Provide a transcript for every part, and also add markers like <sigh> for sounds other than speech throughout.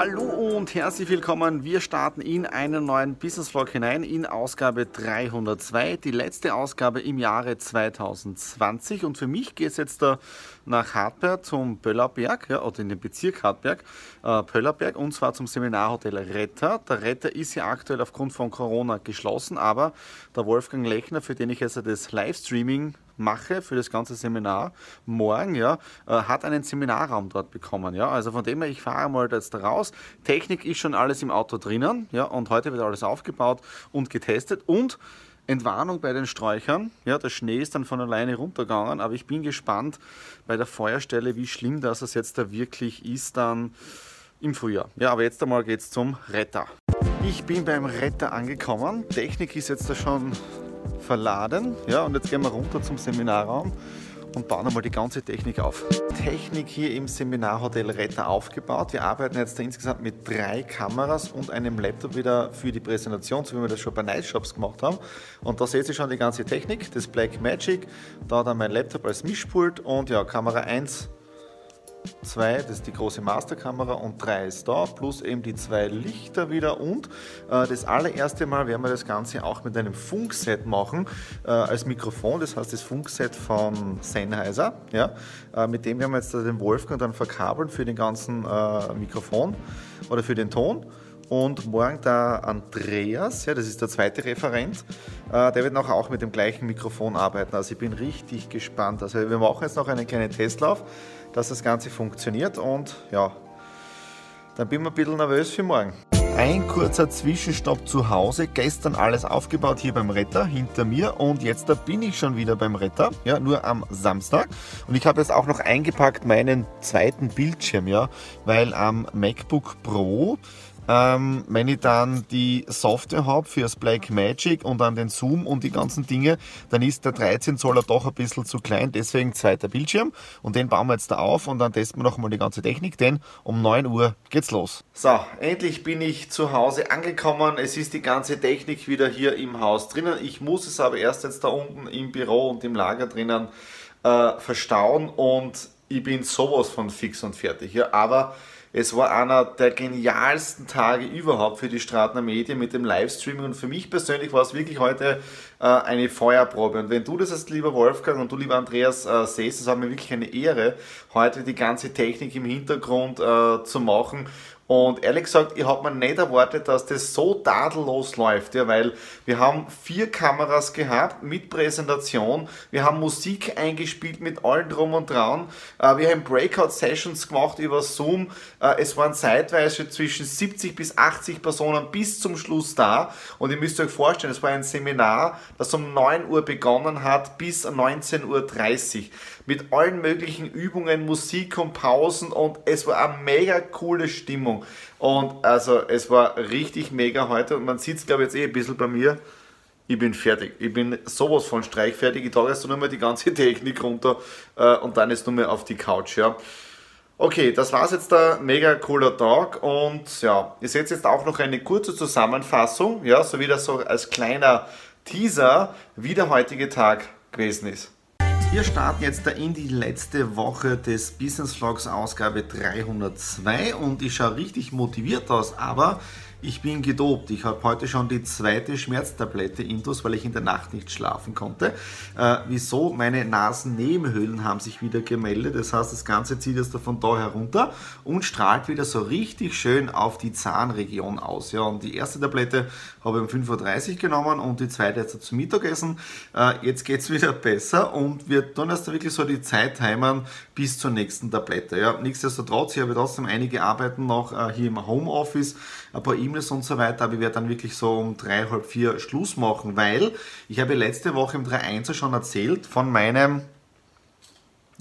Hallo und herzlich willkommen. Wir starten in einen neuen Business Vlog hinein in Ausgabe 302, die letzte Ausgabe im Jahre 2020. Und für mich geht es jetzt da nach Hartberg zum Pöllerberg, ja, oder in den Bezirk Hartberg, äh, Pöllerberg, und zwar zum Seminarhotel Retter. Der Retter ist ja aktuell aufgrund von Corona geschlossen, aber der Wolfgang Lechner, für den ich jetzt das Livestreaming mache für das ganze Seminar morgen, ja, äh, hat einen Seminarraum dort bekommen. Ja. Also von dem her, ich fahre mal jetzt raus. Technik ist schon alles im Auto drinnen, ja, und heute wird alles aufgebaut und getestet und Entwarnung bei den Sträuchern. Ja, der Schnee ist dann von alleine runtergegangen, aber ich bin gespannt bei der Feuerstelle, wie schlimm das es jetzt da wirklich ist dann im Frühjahr. Ja, aber jetzt einmal geht es zum Retter. Ich bin beim Retter angekommen. Technik ist jetzt da schon verladen. Ja, und jetzt gehen wir runter zum Seminarraum und bauen einmal die ganze Technik auf. Technik hier im Seminarhotel Retter aufgebaut. Wir arbeiten jetzt insgesamt mit drei Kameras und einem Laptop wieder für die Präsentation, so wie wir das schon bei Night Shops gemacht haben. Und da seht ihr schon die ganze Technik, das Black Magic, da dann mein Laptop als Mischpult und ja, Kamera 1 2, das ist die große Masterkamera und 3 ist da, plus eben die zwei Lichter wieder und äh, das allererste Mal werden wir das Ganze auch mit einem Funkset machen äh, als Mikrofon, das heißt das Funkset von Sennheiser, ja, äh, mit dem werden wir jetzt den Wolfgang dann verkabeln für den ganzen äh, Mikrofon oder für den Ton. Und morgen der Andreas, ja, das ist der zweite Referent, der wird noch auch mit dem gleichen Mikrofon arbeiten. Also ich bin richtig gespannt. Also wir machen jetzt noch einen kleinen Testlauf, dass das Ganze funktioniert und ja, dann bin ich ein bisschen nervös für morgen. Ein kurzer Zwischenstopp zu Hause. Gestern alles aufgebaut hier beim Retter hinter mir und jetzt da bin ich schon wieder beim Retter, ja, nur am Samstag. Und ich habe jetzt auch noch eingepackt meinen zweiten Bildschirm, ja, weil am MacBook Pro ähm, wenn ich dann die Software habe für das Black Magic und dann den Zoom und die ganzen Dinge, dann ist der 13 Zoller doch ein bisschen zu klein, deswegen zweiter Bildschirm und den bauen wir jetzt da auf und dann testen wir nochmal die ganze Technik, denn um 9 Uhr geht's los. So, endlich bin ich zu Hause angekommen. Es ist die ganze Technik wieder hier im Haus drinnen. Ich muss es aber erst jetzt da unten im Büro und im Lager drinnen äh, verstauen und ich bin sowas von fix und fertig. Ja, aber es war einer der genialsten Tage überhaupt für die Stratner Medien mit dem Livestreaming und für mich persönlich war es wirklich heute äh, eine Feuerprobe. Und wenn du das als lieber Wolfgang und du lieber Andreas äh, siehst, das war mir wirklich eine Ehre, heute die ganze Technik im Hintergrund äh, zu machen und ehrlich gesagt, ich habe mir nicht erwartet, dass das so tadellos läuft, ja, weil wir haben vier Kameras gehabt mit Präsentation, wir haben Musik eingespielt mit allen drum und dran, äh, wir haben Breakout-Sessions gemacht über Zoom, äh, es waren zeitweise zwischen 70 bis 80 Personen bis zum Schluss da. Und ihr müsst euch vorstellen, es war ein Seminar, das um 9 Uhr begonnen hat bis 19.30 Uhr mit allen möglichen Übungen, Musik und Pausen und es war eine mega coole Stimmung. Und also es war richtig mega heute und man sieht es glaube ich jetzt eh ein bisschen bei mir. Ich bin fertig. Ich bin sowas von streichfertig. Ich trage jetzt nur mal die ganze <laughs> Technik runter äh, und dann ist nur mehr auf die Couch. Ja. Okay, das war jetzt der mega cooler Tag und ja, ihr seht jetzt auch noch eine kurze Zusammenfassung, ja, so wie das so als kleiner Teaser, wie der heutige Tag gewesen ist. Wir starten jetzt da in die letzte Woche des Business Vlogs Ausgabe 302 und ich schaue richtig motiviert aus, aber Ich bin gedopt. Ich habe heute schon die zweite Schmerztablette intus, weil ich in der Nacht nicht schlafen konnte. Äh, wieso? Meine Nasennebenhöhlen haben sich wieder gemeldet. Das heißt, das Ganze zieht jetzt von da herunter und strahlt wieder so richtig schön auf die Zahnregion aus. Ja, und die erste Tablette habe ich um 5.30 Uhr genommen und die zweite jetzt zum Mittagessen. Äh, jetzt geht es <laughs> wieder besser und wir tun erst wirklich so die Zeit heimern bis zur nächsten Tablette. Ja, nichtsdestotrotz, ich habe trotzdem einige Arbeiten noch äh, hier im Homeoffice, ein paar E-Mails und so weiter, aber ich werde dann wirklich so um drei, halb vier Schluss machen, weil ich habe letzte Woche im 3.1 schon erzählt von meinem,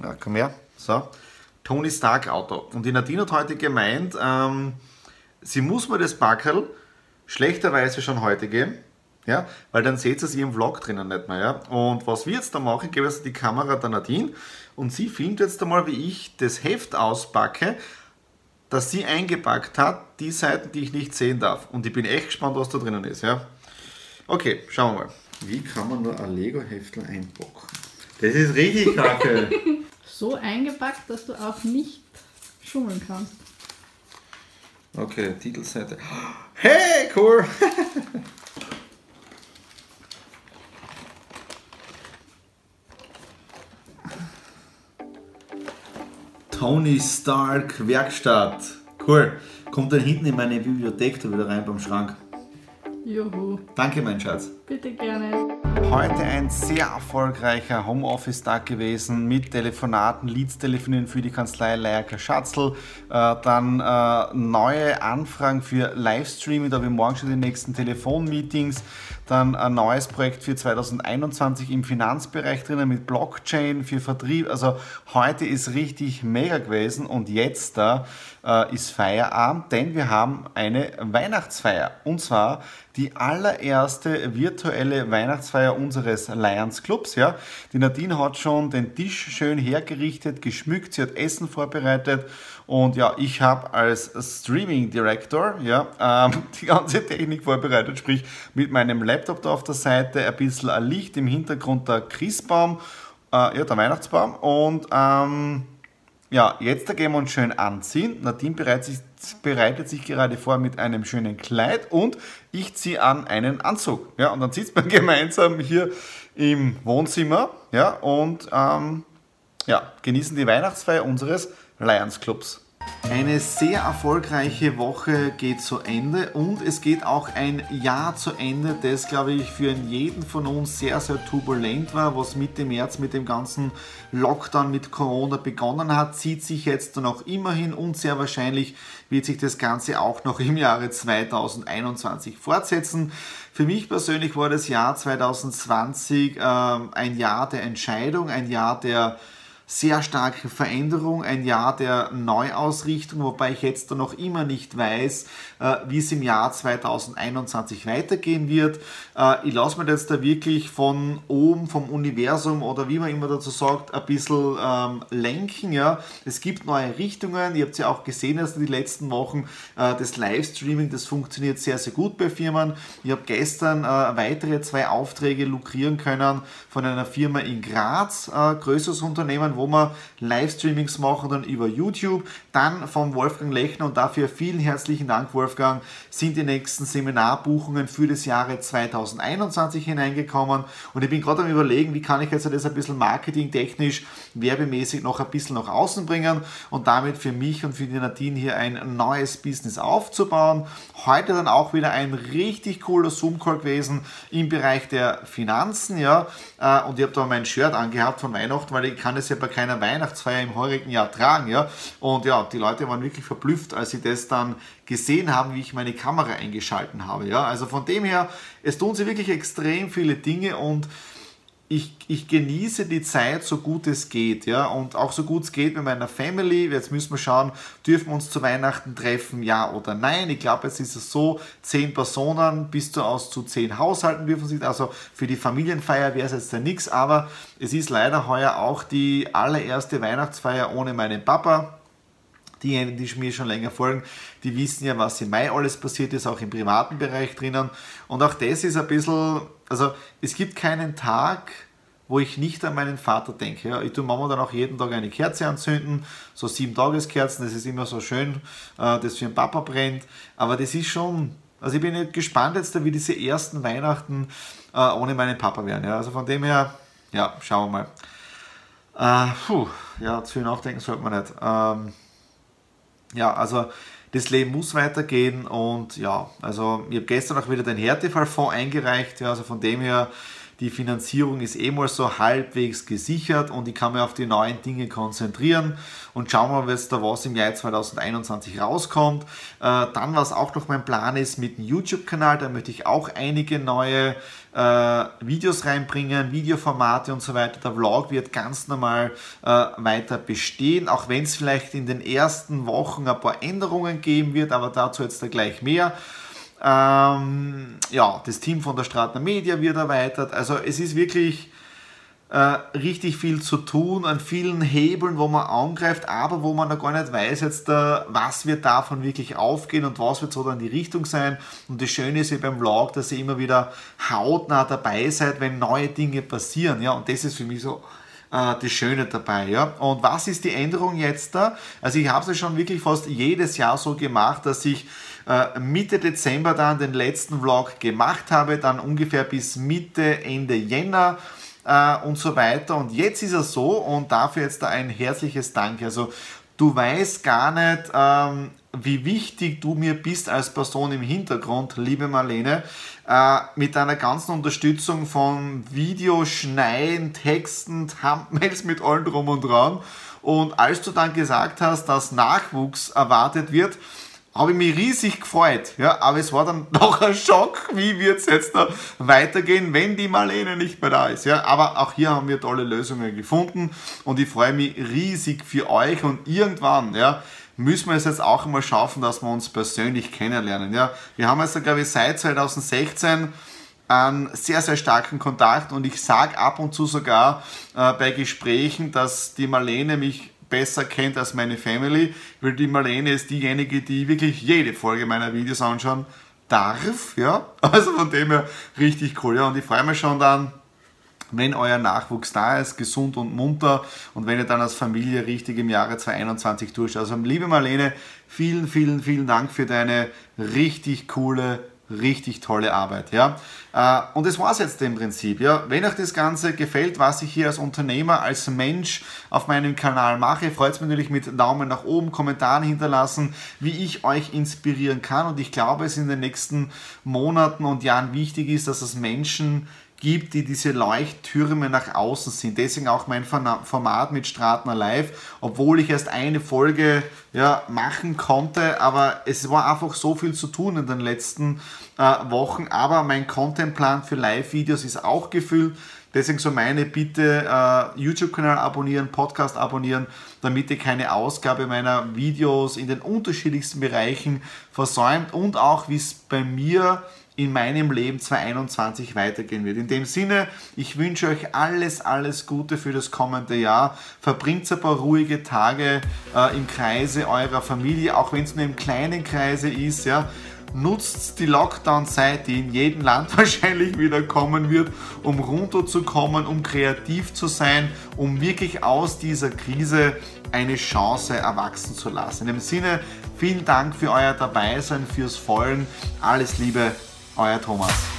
ja, komm her, so, Tony Stark Auto. Und die Nadine hat heute gemeint, ähm, sie muss mir das Backerl schlechterweise schon heute geben, ja, weil dann seht ihr es im Vlog drinnen nicht mehr. Ja. Und was wir jetzt da machen, ich gebe jetzt die Kamera der Nadine und sie filmt jetzt einmal, wie ich das Heft auspacke, das sie eingepackt hat, die Seiten, die ich nicht sehen darf. Und ich bin echt gespannt, was da drinnen ist. Ja. Okay, schauen wir mal. Wie kann man nur ein Lego-Heftel einpacken? Das ist richtig kacke. <laughs> so eingepackt, dass du auch nicht schummeln kannst. Okay, Titelseite. Hey, cool! <laughs> Tony Stark Werkstatt. Cool. Kommt dann hinten in meine Bibliothek da wieder rein beim Schrank. Juhu. Danke, mein Schatz. Bitte gerne. Heute ein sehr erfolgreicher Homeoffice-Tag gewesen mit Telefonaten, Leads-Telefonieren für die Kanzlei Leierker Schatzl, äh, dann äh, neue Anfragen für Livestreaming, da wir morgen schon die nächsten Telefonmeetings, dann ein neues Projekt für 2021 im Finanzbereich drinnen mit Blockchain für Vertrieb. Also heute ist richtig mega gewesen und jetzt da äh, ist Feierabend, denn wir haben eine Weihnachtsfeier und zwar die allererste virtuelle Weihnachtsfeier unseres Lions Clubs. Ja. Die Nadine hat schon den Tisch schön hergerichtet, geschmückt, sie hat Essen vorbereitet und ja, ich habe als Streaming Director ja, ähm, <laughs> die ganze Technik vorbereitet, sprich mit meinem Laptop da auf der Seite, ein bisschen Licht im Hintergrund der Christbaum, äh, ja, der Weihnachtsbaum und ähm, ja, jetzt gehen wir uns schön anziehen. Nadine bereitet sich, gerade vor mit einem schönen Kleid und ich ziehe an einen Anzug. Ja, und dann sitzt man <laughs> gemeinsam hier im Wohnzimmer ja, und ähm, ja, genießen die Weihnachtsfeier unseres Lions Clubs. Eine sehr erfolgreiche Woche geht zu Ende und es geht auch ein Jahr zu Ende, das glaube ich für jeden von uns sehr, sehr turbulent war, was Mitte März mit dem ganzen Lockdown mit Corona begonnen hat, zieht sich jetzt noch immerhin und sehr wahrscheinlich wird sich das Ganze auch noch im Jahre 2021 fortsetzen. Für mich persönlich war das Jahr 2020 äh, ein Jahr der Entscheidung, ein Jahr der sehr starke Veränderung, ein Jahr der Neuausrichtung, wobei ich jetzt noch immer nicht weiß, äh, wie es im Jahr 2021 weitergehen wird. Äh, ich lasse mir jetzt da wirklich von oben, vom Universum oder wie man immer dazu sagt, ein bisschen ähm, lenken. Ja. Es gibt neue Richtungen, ihr habt ja auch gesehen, dass die letzten Wochen äh, das Livestreaming, das funktioniert sehr, sehr gut bei Firmen. Ich habe gestern weitere zwei Aufträge lukrieren können von einer Firma in Graz, größeres Unternehmen, wo wo wir Livestreamings machen dann über YouTube. Dann von Wolfgang Lechner und dafür vielen herzlichen Dank, Wolfgang, sind die nächsten Seminarbuchungen für das Jahre 2021 hineingekommen. Und ich bin gerade am überlegen, wie kann ich jetzt das ein bisschen marketingtechnisch, werbemäßig noch ein bisschen nach außen bringen und damit für mich und für die Nadine hier ein neues Business aufzubauen. Heute dann auch wieder ein richtig cooler Zoom-Call gewesen im Bereich der Finanzen, ja. Äh, und ich habe da mein Shirt angehabt von Weihnachten, weil ich kann es ja bei keiner Weihnachtsfeier im heurigen Jahr tragen. Ja? Und ja, die Leute waren wirklich verblüfft, als sie das dann gesehen haben, wie ich meine Kamera eingeschalten habe. Ja? Also von dem her, es tun sich wirklich extrem viele Dinge und ich, ich genieße die Zeit so gut es geht, ja, und auch so gut es geht mit meiner Family. Jetzt müssen wir schauen, dürfen wir uns zu Weihnachten treffen, ja oder nein. Ich glaube, jetzt ist es so, zehn Personen bis zu aus zu zehn Haushalten dürfen sich, also für die Familienfeier wäre es jetzt ja nichts, aber es ist leider heuer auch die allererste Weihnachtsfeier ohne meinen Papa. Diejenigen, die mir schon länger folgen, die wissen ja, was im Mai alles passiert ist, auch im privaten Bereich drinnen. Und auch das ist ein bisschen, also es gibt keinen Tag, wo ich nicht an meinen Vater denke. Ja, ich tue Mama dann auch jeden Tag eine Kerze anzünden, so sieben Tageskerzen, das ist immer so schön, äh, das für den Papa brennt. Aber das ist schon, Also ich bin gespannt jetzt, wie diese ersten Weihnachten äh, ohne meinen Papa werden. Ja. Also von dem her, ja, schauen wir mal. Äh, puh, ja, zu viel nachdenken sollte man nicht. Ähm, ja, also das Leben muss weitergehen und ja, also ich habe gestern auch wieder den Härtefallfonds eingereicht, ja, also von dem her die Finanzierung ist eh mal so halbwegs gesichert und ich kann mich auf die neuen Dinge konzentrieren und schauen wir mal, was da was im Jahr 2021 rauskommt. Äh, dann, was auch noch mein Plan ist mit dem YouTube-Kanal, da möchte ich auch einige neue äh, Videos reinbringen, Videoformate und so weiter. Der Vlog wird ganz normal äh, weiter bestehen, auch wenn es vielleicht in den ersten Wochen ein paar Änderungen geben wird, aber dazu jetzt da gleich mehr. Ähm, ja, das Team von der Stratner Media wird erweitert. Also es ist wirklich äh, richtig viel zu tun an vielen Hebeln, wo man angreift, aber wo man noch gar nicht weiß, jetzt, äh, was wird davon wirklich aufgehen und was wird so dann die Richtung sein. Und das Schöne ist ja beim Vlog, dass ihr immer wieder hautnah dabei seid, wenn neue Dinge passieren. Ja, und das ist für mich so äh, das Schöne dabei. Ja? Und was ist die Änderung jetzt da? Also ich habe es ja schon wirklich fast jedes Jahr so gemacht, dass ich Mitte Dezember dann den letzten Vlog gemacht habe, dann ungefähr bis Mitte, Ende Jänner äh, und so weiter. Und jetzt ist es so und dafür jetzt ein herzliches Dank. Also du weißt gar nicht, ähm, wie wichtig du mir bist als Person im Hintergrund, liebe Marlene, äh, mit deiner ganzen Unterstützung von Videoschneiden, Texten, Thumbnails mit allen drum und dran. Und als du dann gesagt hast, dass Nachwuchs erwartet wird, habe ich mich riesig gefreut. Ja, aber es war dann <laughs> doch ein Schock, wie wird es jetzt da weitergehen, wenn die Marlene nicht mehr da ist. Ja, aber auch hier haben wir tolle Lösungen gefunden und ich freue mich riesig für euch und irgendwann, ja, müssen wir es jetzt auch mal schaffen, dass wir uns persönlich kennenlernen. Ja, wir haben jetzt, glaube ich, seit 2016 einen sehr, sehr starken Kontakt und ich sage ab und zu sogar äh, bei Gesprächen, dass die Marlene mich besser kennt als meine Family, weil die Marlene ist diejenige, die wirklich jede Folge meiner Videos anschauen darf, ja. <laughs> Also von dem her richtig cool, ja. Und ich freue mich schon dann, wenn euer Nachwuchs da ist, gesund und munter und wenn ihr dann als Familie richtig im Jahre 2021 durchschaut. Also liebe Marlene, vielen, vielen, vielen Dank für deine richtig coole richtig tolle Arbeit. Ja? Äh, und das war es jetzt im Prinzip. Ja? Wenn euch das Ganze gefällt, was ich hier als Unternehmer, als Mensch auf meinem Kanal mache, freut es mich natürlich mit Daumen nach oben, Kommentaren hinterlassen, wie ich euch inspirieren kann. Und ich glaube, es in den nächsten Monaten und Jahren wichtig ist, dass es Menschen gibt, die diese Leuchttürme nach außen sind. Deswegen auch mein Format mit Stratner Live, obwohl ich erst eine Folge ja, machen konnte, aber es war einfach so viel zu tun in den letzten äh, Wochen. Aber mein Contentplan für Live-Videos ist auch gefüllt. Deswegen so meine Bitte, äh, YouTube-Kanal abonnieren, Podcast abonnieren, damit ihr keine Ausgabe meiner Videos in den unterschiedlichsten Bereichen versäumt und auch, wie es bei mir in meinem Leben 2021 weitergehen wird. In dem Sinne, ich wünsche euch alles, alles Gute für das kommende Jahr. Verbringt ein paar ruhige Tage äh, im Kreise eurer Familie, auch wenn es nur im kleinen Kreise ist. Ja. Nutzt die Lockdown-Zeit, die in jedem <laughs> Land wahrscheinlich wieder kommen wird, um runterzukommen, um kreativ zu sein, um wirklich aus dieser Krise eine Chance erwachsen zu lassen. In dem Sinne, vielen Dank für euer Dabeisein, fürs Folgen. Alles Liebe, euer Thomas.